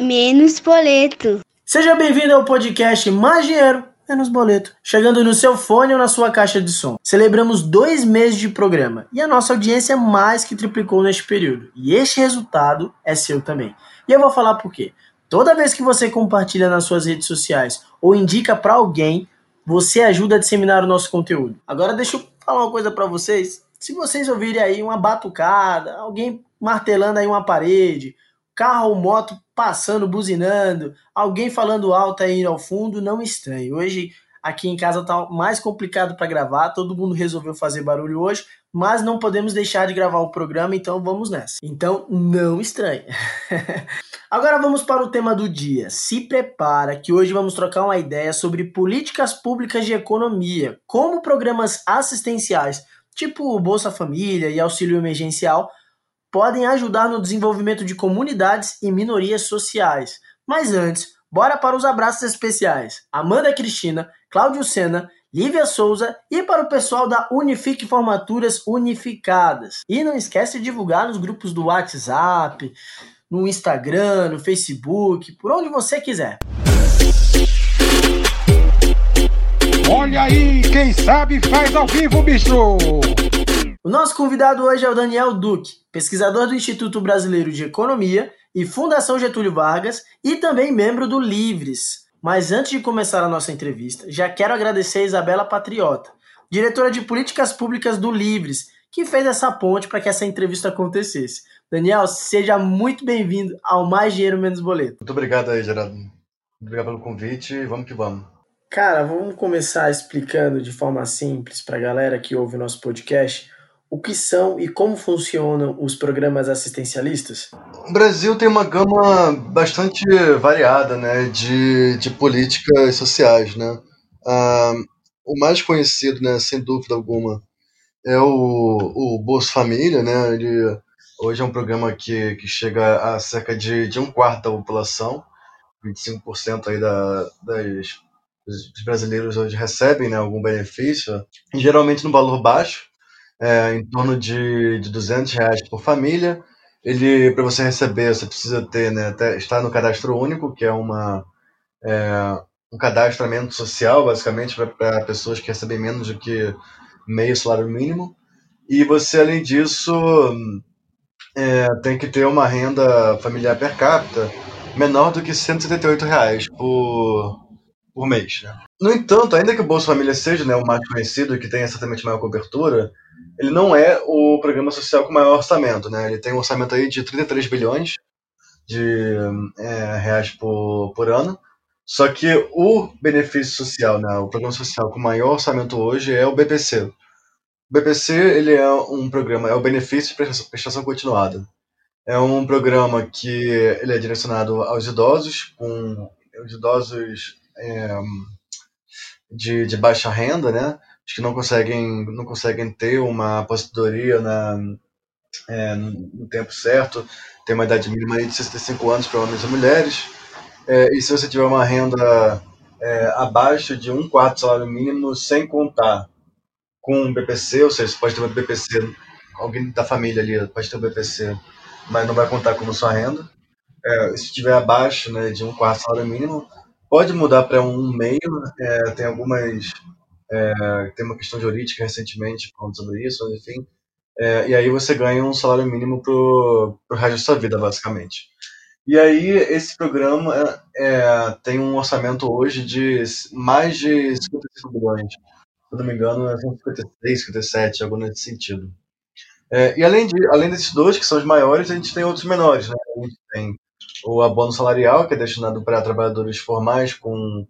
menos boleto. Seja bem-vindo ao podcast Mais Dinheiro, Menos Boleto. Chegando no seu fone ou na sua caixa de som. Celebramos dois meses de programa e a nossa audiência mais que triplicou neste período. E este resultado é seu também. E eu vou falar por quê. Toda vez que você compartilha nas suas redes sociais ou indica para alguém, você ajuda a disseminar o nosso conteúdo. Agora deixa eu falar uma coisa para vocês. Se vocês ouvirem aí uma batucada, alguém martelando aí uma parede, carro ou moto passando, buzinando, alguém falando alto aí ao fundo, não estranhe. Hoje aqui em casa tá mais complicado para gravar, todo mundo resolveu fazer barulho hoje, mas não podemos deixar de gravar o programa, então vamos nessa. Então não estranhe. Agora vamos para o tema do dia. Se prepara que hoje vamos trocar uma ideia sobre políticas públicas de economia, como programas assistenciais, tipo Bolsa Família e auxílio emergencial, podem ajudar no desenvolvimento de comunidades e minorias sociais. Mas antes, bora para os abraços especiais. Amanda Cristina, Cláudio Sena, Lívia Souza e para o pessoal da Unifique Formaturas Unificadas. E não esquece de divulgar nos grupos do WhatsApp, no Instagram, no Facebook, por onde você quiser. Olha aí, quem sabe faz ao vivo, bicho! O nosso convidado hoje é o Daniel Duque, pesquisador do Instituto Brasileiro de Economia e Fundação Getúlio Vargas e também membro do Livres. Mas antes de começar a nossa entrevista, já quero agradecer a Isabela Patriota, diretora de Políticas Públicas do Livres, que fez essa ponte para que essa entrevista acontecesse. Daniel, seja muito bem-vindo ao Mais Dinheiro Menos Boleto. Muito obrigado aí, Gerardo. Obrigado pelo convite vamos que vamos. Cara, vamos começar explicando de forma simples para a galera que ouve o nosso podcast o que são e como funcionam os programas assistencialistas? O Brasil tem uma gama bastante variada né, de, de políticas sociais. Né? Ah, o mais conhecido, né, sem dúvida alguma, é o, o Bolsa Família. Né? Ele Hoje é um programa que, que chega a cerca de, de um quarto da população, 25% aí da, das, dos brasileiros hoje recebem né, algum benefício, geralmente no valor baixo, é, em torno de, de 200 reais por família. Ele, para você receber, você precisa ter, né, estar no cadastro único, que é uma é, um cadastramento social, basicamente, para pessoas que recebem menos do que meio salário mínimo. E você, além disso, é, tem que ter uma renda familiar per capita menor do que 178 reais por, por mês. Né? No entanto, ainda que o Bolsa Família seja né, o mais conhecido e que tenha certamente maior cobertura, ele não é o programa social com maior orçamento. Né? Ele tem um orçamento aí de 33 bilhões de é, reais por, por ano. Só que o benefício social, né, o programa social com maior orçamento hoje é o BPC, o BPC ele é um programa, é o benefício de prestação continuada. É um programa que ele é direcionado aos idosos, com os idosos é, de, de baixa renda, né? Os que não conseguem, não conseguem ter uma aposentadoria na, é, no tempo certo, tem uma idade mínima de 65 anos para homens e mulheres. É, e se você tiver uma renda é, abaixo de um quarto salário mínimo, sem contar com um BPC, ou seja, você pode ter um BPC, alguém da família ali pode ter um BPC, mas não vai contar como sua renda. É, se estiver abaixo né, de um quarto salário mínimo, pode mudar para um meio. É, tem algumas. É, tem uma questão jurídica recentemente falando sobre isso, enfim. É, e aí você ganha um salário mínimo para o resto da sua vida, basicamente. E aí esse programa é, tem um orçamento hoje de mais de 55 bilhões se não me engano, é 56, 57, algo nesse sentido. É, e além, de, além desses dois, que são os maiores, a gente tem outros menores. Né? A gente tem o abono salarial, que é destinado para trabalhadores formais com,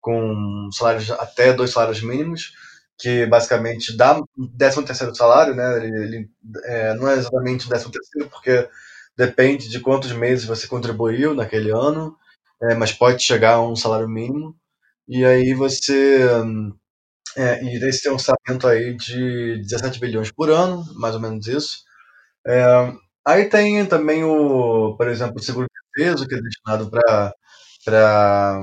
com salários até dois salários mínimos, que basicamente dá um 13 terceiro salário, né? Ele, ele é, não é exatamente o 13 terceiro, porque depende de quantos meses você contribuiu naquele ano, é, mas pode chegar a um salário mínimo. E aí você é, e esse tem um orçamento aí de 17 bilhões por ano, mais ou menos isso. É, aí tem também o, por exemplo, o seguro de defesa, que é destinado para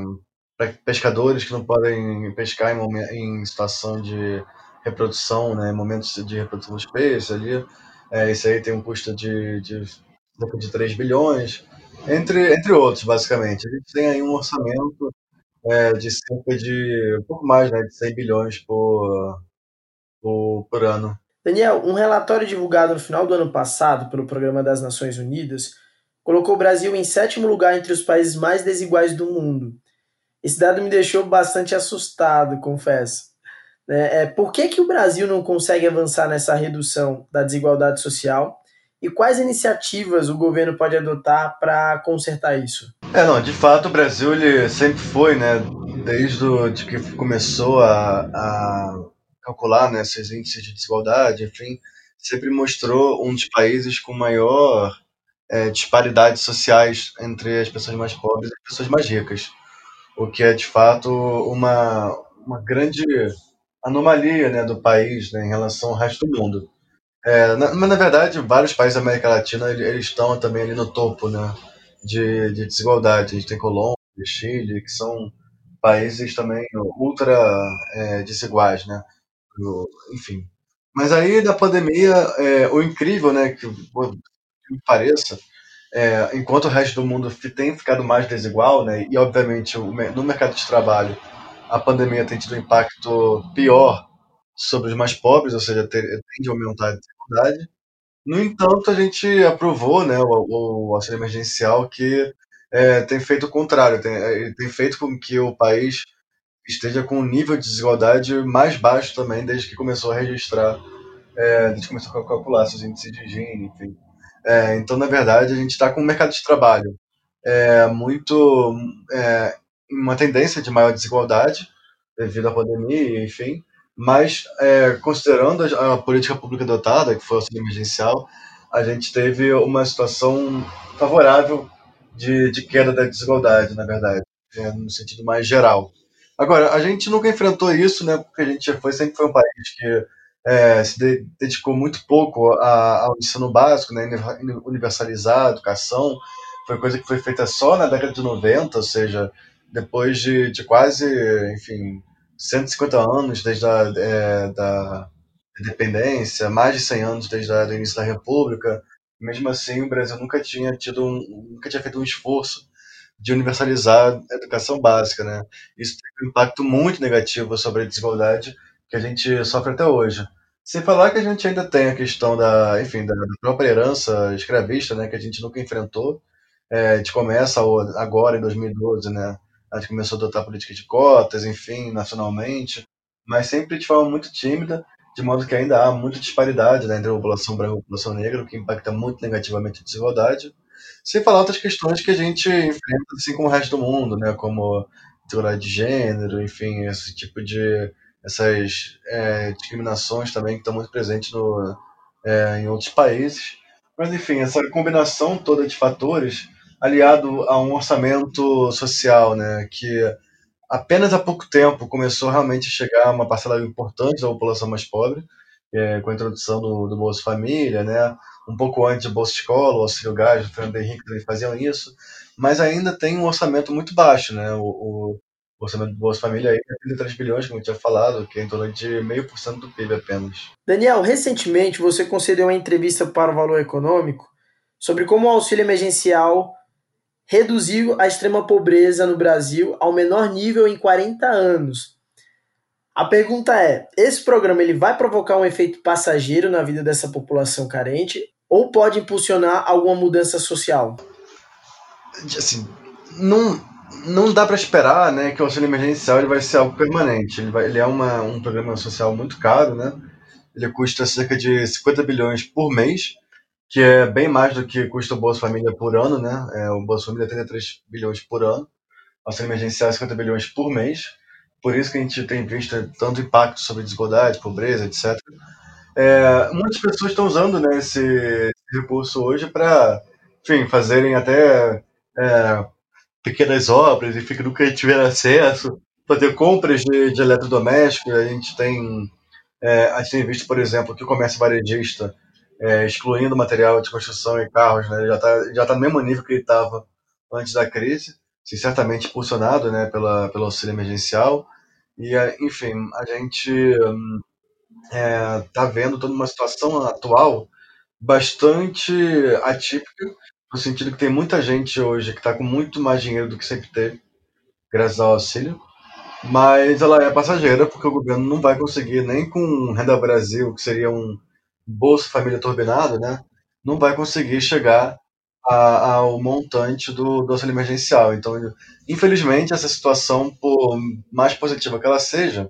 pescadores que não podem pescar em, em situação de reprodução, né, momentos de reprodução dos peixes ali. É, esse aí tem um custo de, de cerca de 3 bilhões. entre, entre outros, basicamente. A gente tem aí um orçamento é, de cerca de um pouco mais né, de 100 bilhões por, por, por ano. Daniel, um relatório divulgado no final do ano passado pelo Programa das Nações Unidas colocou o Brasil em sétimo lugar entre os países mais desiguais do mundo. Esse dado me deixou bastante assustado, confesso. É, é, por que, que o Brasil não consegue avançar nessa redução da desigualdade social? E quais iniciativas o governo pode adotar para consertar isso? É, não, de fato o Brasil ele sempre foi, né, desde o, de que começou a, a calcular né, esses índices de desigualdade, enfim, sempre mostrou um dos países com maior é, disparidades sociais entre as pessoas mais pobres e as pessoas mais ricas, o que é de fato uma, uma grande anomalia né, do país né, em relação ao resto do mundo. É, na, mas na verdade, vários países da América Latina eles estão também ali no topo né, de, de desigualdade. A gente tem Colômbia, Chile, que são países também ultra é, desiguais, né? enfim. Mas aí da pandemia, é, o incrível, né, que, que pareça, é, enquanto o resto do mundo tem ficado mais desigual, né, e obviamente no mercado de trabalho a pandemia tem tido um impacto pior sobre os mais pobres, ou seja, tende a aumentar a desigualdade. No entanto, a gente aprovou né, o, o auxílio emergencial que é, tem feito o contrário, tem, é, tem feito com que o país esteja com um nível de desigualdade mais baixo também desde que começou a registrar, é, desde que começou a calcular seus índices de higiene, enfim. É, então, na verdade, a gente está com um mercado de trabalho é, muito é, uma tendência de maior desigualdade devido à pandemia, enfim, mas é, considerando a, a, política pública adotada, que foi o auxílio emergencial, a gente teve uma situação favorável de, de queda da desigualdade, na verdade, é, no sentido mais geral. Agora, a gente nunca enfrentou isso, né, porque a gente foi, sempre foi um país que é, se de, dedicou muito pouco a, ao ensino básico, né, universalizar a educação, foi coisa que foi feita só na década de 90, ou seja, depois de, de quase, enfim, 150 anos desde a é, da independência, mais de 100 anos desde o início da República, mesmo assim o Brasil nunca tinha tido um, nunca tinha feito um esforço de universalizar a educação básica, né? Isso tem um impacto muito negativo sobre a desigualdade que a gente sofre até hoje. Sem falar que a gente ainda tem a questão da, enfim, da própria herança escravista, né, que a gente nunca enfrentou. É, a gente começa agora em 2012, né, a gente começou a adotar política de cotas, enfim, nacionalmente, mas sempre de forma muito tímida, de modo que ainda há muita disparidade né, entre a população branca e a população negra, o que impacta muito negativamente a desigualdade. Sem falar outras questões que a gente enfrenta, assim como o resto do mundo, né, como desigualdade de gênero, enfim, esse tipo de essas é, discriminações também que estão muito presentes no, é, em outros países. Mas, enfim, essa combinação toda de fatores aliado a um orçamento social, né, que apenas há pouco tempo começou realmente a chegar uma parcela importante da população mais pobre, é, com a introdução do, do Bolsa Família, né, um pouco antes do Bolsa Escola, o Auxílio Gás, o Fernando Henrique também faziam isso, mas ainda tem um orçamento muito baixo, né, o, o, orçamento do Bolsa Família aí é 33 bilhões, como eu tinha falado, que é em torno de meio por cento do PIB apenas. Daniel, recentemente você concedeu uma entrevista para o Valor Econômico sobre como o auxílio emergencial reduziu a extrema pobreza no Brasil ao menor nível em 40 anos. A pergunta é: esse programa ele vai provocar um efeito passageiro na vida dessa população carente ou pode impulsionar alguma mudança social? Assim, não, não dá para esperar né, que o auxílio emergencial ele vai ser algo permanente. Ele, vai, ele é uma, um programa social muito caro, né? ele custa cerca de 50 bilhões por mês que é bem mais do que custa o Bolsa Família por ano, né? É, o Bolsa Família é 33 bilhões por ano, auxílio emergencial é 50 bilhões por mês, por isso que a gente tem visto tanto impacto sobre desigualdade, pobreza, etc. É, muitas pessoas estão usando né, esse, recurso hoje para, fazerem até é, pequenas obras, enfim, que nunca tiveram acesso, fazer compras de, de. A gente tem, é, a gente tem visto, por exemplo, que o comércio varejista é, excluindo material de construção e carros, né? já está já tá no mesmo nível que ele estava antes da crise, sim, certamente impulsionado né, pela, pelo auxílio emergencial. E, é, enfim, a gente está é, tá vendo toda uma situação atual bastante atípica no sentido que tem muita gente hoje que está com muito mais dinheiro do que sempre teve, graças ao auxílio, mas ela é passageira porque o governo não vai conseguir nem com Renda Brasil, que seria um Bolsa Família turbinado, né? Não vai conseguir chegar a, ao montante do, do auxílio emergencial. Então, infelizmente, essa situação, por mais positiva que ela seja,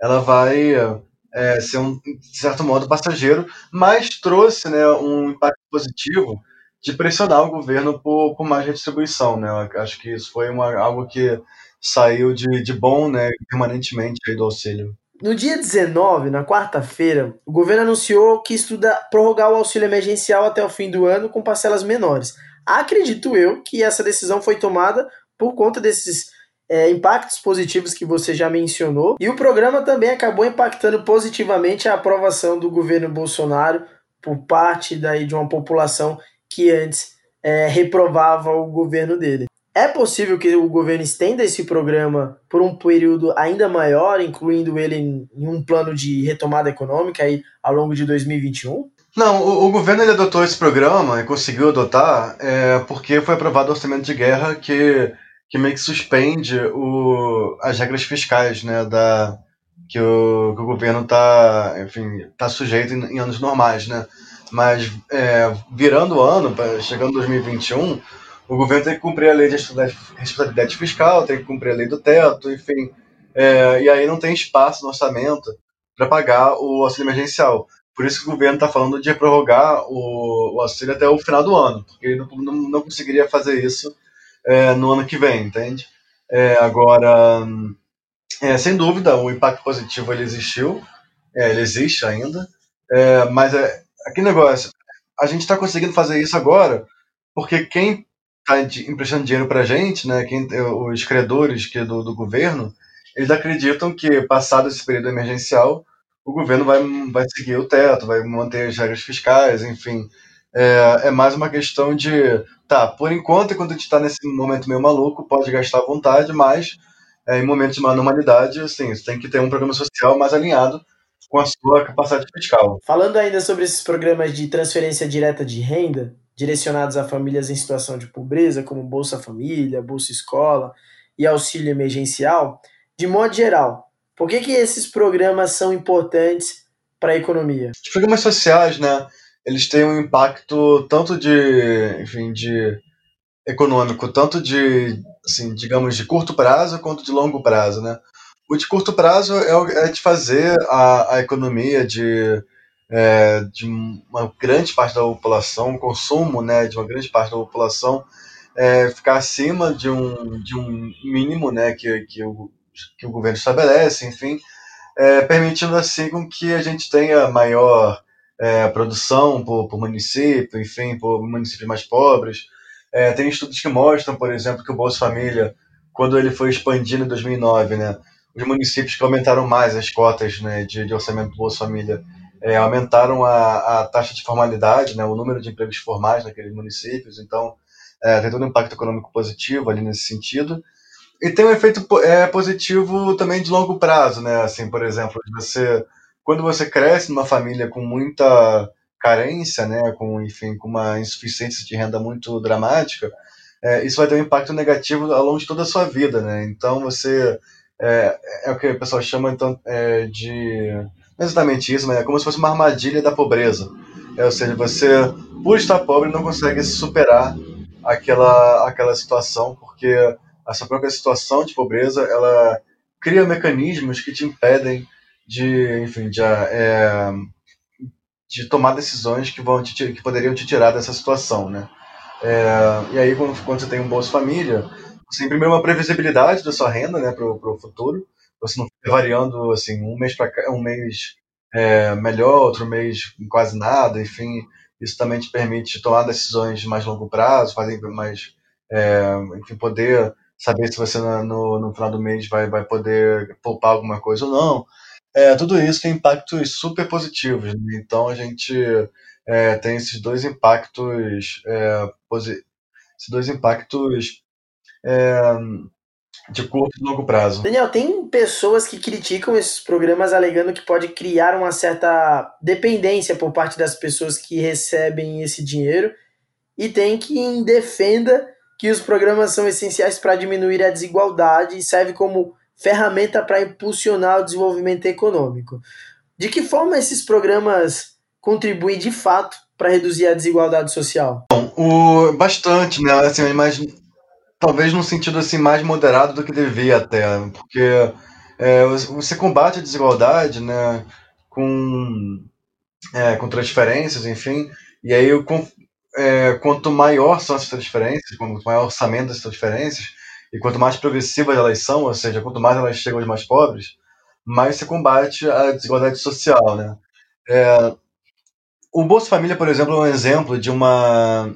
ela vai é, ser um, de certo modo passageiro, mas trouxe né, um impacto positivo de pressionar o governo por, por mais redistribuição. Né? Acho que isso foi uma, algo que saiu de, de bom né, permanentemente aí do auxílio. No dia 19, na quarta-feira, o governo anunciou que estuda prorrogar o auxílio emergencial até o fim do ano com parcelas menores. Acredito eu que essa decisão foi tomada por conta desses é, impactos positivos que você já mencionou. E o programa também acabou impactando positivamente a aprovação do governo Bolsonaro por parte daí de uma população que antes é, reprovava o governo dele. É possível que o governo estenda esse programa por um período ainda maior, incluindo ele em, um plano de retomada econômica aí ao longo de 2021? Não, o, o governo ele adotou esse programa e conseguiu adotar é, porque foi aprovado o orçamento de guerra que, que meio que suspende o, as regras fiscais né, da, que, o, que o governo está tá sujeito em, em, anos normais. Né? Mas é, virando o ano, chegando em 2021 o governo tem que cumprir a lei de responsabilidade fiscal, tem que cumprir a lei do teto, enfim. É, e aí não tem espaço no orçamento para pagar o auxílio emergencial. Por isso que o governo está falando de prorrogar o, o, auxílio até o final do ano, porque ele não, não, não conseguiria fazer isso é, no ano que vem, entende? É, agora, é, sem dúvida, o impacto positivo ele existiu, é, ele existe ainda, é, mas é, aquele negócio, a gente está conseguindo fazer isso agora porque quem está emprestando dinheiro para a gente, né, quem, os credores que do, do governo, eles acreditam que, passado esse período emergencial, o governo vai, vai seguir o teto, vai manter as regras fiscais, enfim. É, é mais uma questão de, tá, por enquanto, enquanto a gente está nesse momento meio maluco, pode gastar à vontade, mas é, em momentos de uma normalidade, assim, você tem que ter um programa social mais alinhado com a sua capacidade fiscal. Falando ainda sobre esses programas de transferência direta de renda, direcionados a famílias em situação de pobreza, como Bolsa Família, Bolsa Escola e auxílio emergencial, de modo geral, por que, que esses programas são importantes para a economia? Os programas sociais, né, eles têm um impacto tanto de, enfim, de econômico, tanto de, assim, digamos, de curto prazo quanto de longo prazo, né? O de curto prazo é, é de fazer a, a economia de é, de uma grande parte da população, o consumo né, de uma grande parte da população é, ficar acima de um, de um mínimo né, que, que, o, que o governo estabelece, enfim, é, permitindo assim que a gente tenha maior é, produção por, por município, enfim, por municípios mais pobres. É, tem estudos que mostram, por exemplo, que o Bolsa Família, quando ele foi expandido em 2009, né, os municípios que aumentaram mais as cotas né, de, de orçamento do Bolsa Família é, aumentaram a, a, taxa de formalidade, né, o número de empregos formais naqueles municípios, então é, tem todo um impacto econômico positivo ali nesse sentido. E tem um efeito é, positivo também de longo prazo, né? Assim, por exemplo, você quando você cresce numa família com muita carência, né, com enfim, com uma insuficiência de renda muito dramática, é, isso vai ter um impacto negativo ao longo de toda a sua vida, né? Então você é, é o que o pessoal chama então é, de não é exatamente isso, mas é como se fosse uma armadilha da pobreza. É, ou seja, você, por estar pobre, não consegue superar aquela, aquela situação, porque a sua própria situação de pobreza, ela cria mecanismos que te impedem de, enfim, de, é, de tomar decisões que, vão te, que poderiam te tirar dessa situação, né? É, e aí, quando, quando, você tem um Bolsa Família, você uma previsibilidade da sua renda né, para o futuro, você não fica variando assim, um mês para um mês é, melhor, outro mês quase nada, enfim, isso também te permite tomar decisões de mais longo prazo, fazer mais, é, enfim, poder saber se você no, no final do mês vai, vai poder poupar alguma coisa ou não. É, tudo isso tem impactos super positivos. Né? Então a gente é, tem esses dois impactos, é, esses dois impactos é, de curto e longo prazo. Daniel, tem pessoas que criticam esses programas alegando que pode criar uma certa dependência por parte das pessoas que recebem esse dinheiro e tem quem defenda que os programas são essenciais para diminuir a desigualdade e serve como ferramenta para impulsionar o desenvolvimento econômico. De que forma esses programas contribuem de fato para reduzir a desigualdade social? Bom, o, bastante, né? Assim, mas talvez num sentido assim mais moderado do que devia até, porque é, você combate a desigualdade, né? Com é, com transferências, enfim, e aí com, é, quanto maior são essas transferências, quanto maior o orçamento dessas transferências, e quanto mais progressivas elas são, ou seja, quanto mais elas chegam aos mais pobres, mais se combate a desigualdade social, né? É, o Bolsa Família, por exemplo, é um exemplo de uma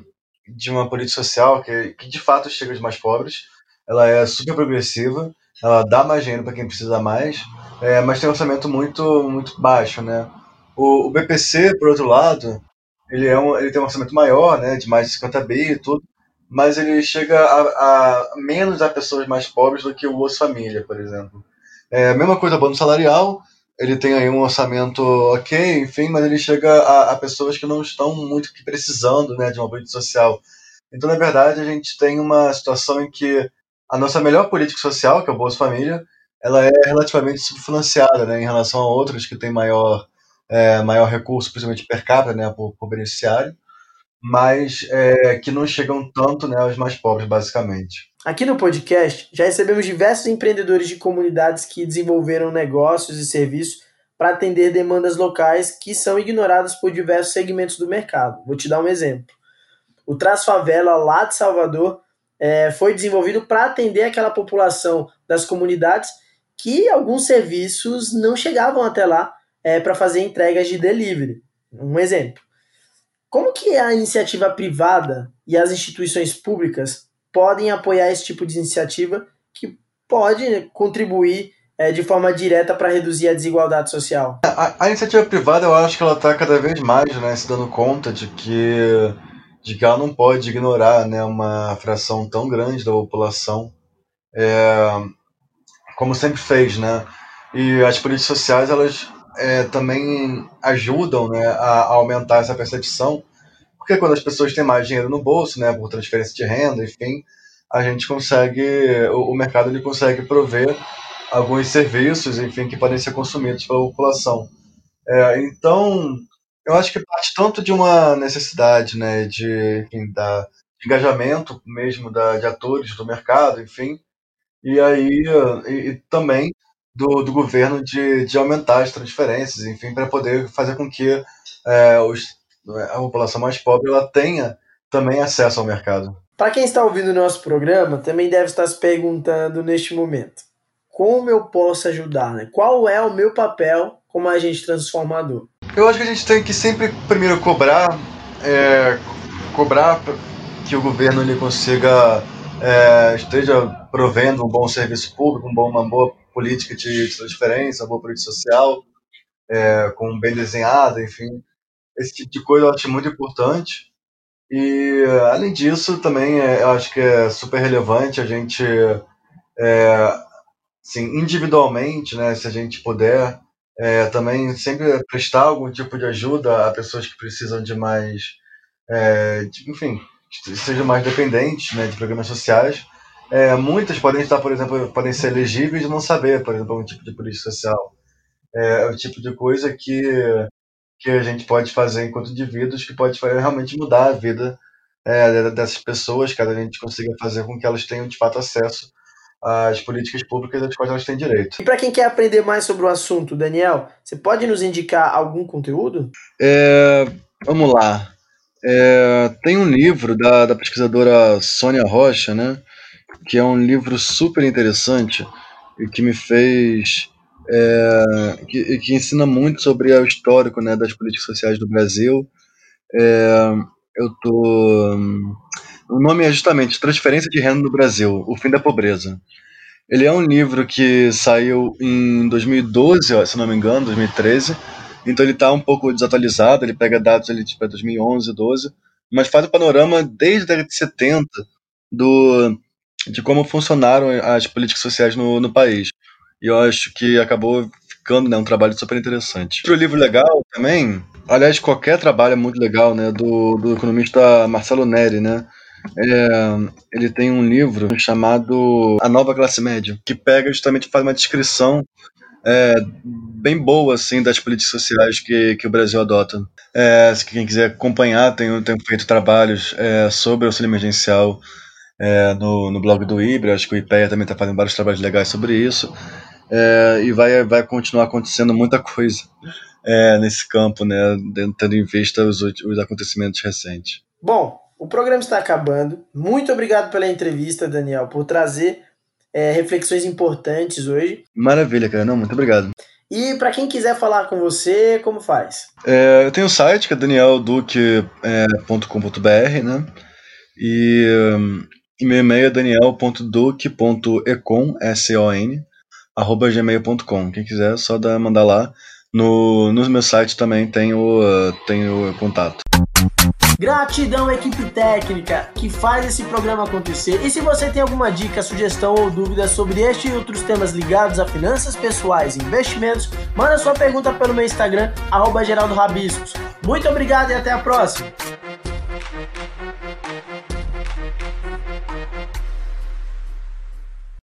de uma política social que, que de fato chega aos mais pobres. Ela é super progressiva, ela dá mais dinheiro para quem precisa mais, é, mas tem um orçamento muito muito baixo, né? O, o BPC, por outro lado, ele, é um, ele tem um orçamento maior, né, de mais de 50 bi e tudo, mas ele chega a, a menos a pessoas mais pobres do que o Bolsa Família, por exemplo. É, mesma coisa, bônus salarial, ele tem aí um orçamento ok, enfim, mas ele chega a, a pessoas que não estão muito precisando né, de uma política social. Então, na verdade, a gente tem uma situação em que a nossa melhor política social, que é o Bolsa Família, ela é relativamente subfinanciada né, em relação a outras que têm maior, é, maior recurso, principalmente per capita, né, por, por beneficiário mas é, que não chegam tanto né, aos mais pobres, basicamente. Aqui no podcast, já recebemos diversos empreendedores de comunidades que desenvolveram negócios e serviços para atender demandas locais que são ignoradas por diversos segmentos do mercado. Vou te dar um exemplo. O Traz Favela, lá de Salvador, é, foi desenvolvido para atender aquela população das comunidades que alguns serviços não chegavam até lá é, para fazer entregas de delivery. Um exemplo. Como que a iniciativa privada e as instituições públicas podem apoiar esse tipo de iniciativa que pode contribuir é, de forma direta para reduzir a desigualdade social? A, a, iniciativa privada, eu acho que ela está cada vez mais né, se dando conta de que, de que ela não pode ignorar né, uma fração tão grande da população, é, como sempre fez, né? E as políticas sociais, elas é, também ajudam né, a, aumentar essa percepção, porque quando as pessoas têm mais dinheiro no bolso, né, por transferência de renda, enfim, a gente consegue, o, o mercado ele consegue prover alguns serviços, enfim, que podem ser consumidos pela população. É, então, eu acho que parte tanto de uma necessidade, né, de, enfim, da, de engajamento mesmo da, de atores do mercado, enfim, e aí e, e também do, do governo de, de aumentar as transferências, enfim, para poder fazer com que é, os, a população mais pobre ela tenha também acesso ao mercado. Para quem está ouvindo o nosso programa, também deve estar se perguntando neste momento: como eu posso ajudar? Né? Qual é o meu papel como agente transformador? Eu acho que a gente tem que sempre primeiro cobrar, é, cobrar que o governo ele consiga é, esteja provendo um bom serviço público, um bom, uma boa política de transferência, boa política social, é, com bem desenhada, enfim. Esse tipo de coisa eu acho muito importante. E, além disso, também é, eu acho que é super relevante a gente, é, assim, individualmente, né, se a gente puder, é, também sempre prestar algum tipo de ajuda a pessoas que precisam de mais, é, de, enfim, sejam mais dependentes né, de programas sociais, é, muitas podem estar, por exemplo, podem ser elegíveis e não saber, por exemplo, um tipo de política social. É, é o tipo de coisa que, que a gente pode fazer enquanto indivíduos que pode realmente mudar a vida é, dessas pessoas, caso a gente consiga fazer com que elas tenham de fato acesso às políticas públicas às quais elas têm direito. E para quem quer aprender mais sobre o assunto, Daniel, você pode nos indicar algum conteúdo? É, vamos lá. É, tem um livro da, da pesquisadora Sônia Rocha, né? Que é um livro super interessante e que me fez. É, que, que, ensina muito sobre o histórico né, das políticas sociais do Brasil. É, eu tô. O nome é justamente Transferência de Renda no Brasil: O Fim da Pobreza. Ele é um livro que saiu em 2012, se não me engano, 2013. Então ele está um pouco desatualizado, ele pega dados ali tipo 2011, 12, mas faz o panorama desde a década de 70 do de como funcionaram as políticas sociais no, no país. E eu acho que acabou ficando né, um trabalho super interessante. Outro livro legal também aliás, qualquer trabalho é muito legal, né? Do, do economista Marcelo Neri, né? É, ele tem um livro chamado A Nova Classe Média, que pega justamente faz uma descrição é, bem boa assim das políticas sociais que, que o Brasil adota. É, se quem quiser acompanhar, tenho, tenho feito trabalhos é, sobre auxílio emergencial é, no, no blog do IBRE, acho que o IPEA também está fazendo vários trabalhos legais sobre isso, é, e vai, vai continuar acontecendo muita coisa é, nesse campo, né, tendo em vista os, os acontecimentos recentes. Bom, o programa está acabando. Muito obrigado pela entrevista, Daniel, por trazer é, reflexões importantes hoje. Maravilha, cara. Não, muito obrigado. E para quem quiser falar com você, como faz? É, eu tenho um site que é danielduque.com.br, né? E, um, e meu e-mail é daniel.duque.econ, S-O-N, arroba gmail.com. Quem quiser, só dar, mandar lá. No, no meu site também tem o, uh, tem o contato. Gratidão, equipe técnica que faz esse programa acontecer. E se você tem alguma dica, sugestão ou dúvida sobre este e outros temas ligados a finanças pessoais e investimentos, manda sua pergunta pelo meu Instagram, arroba Muito obrigado e até a próxima!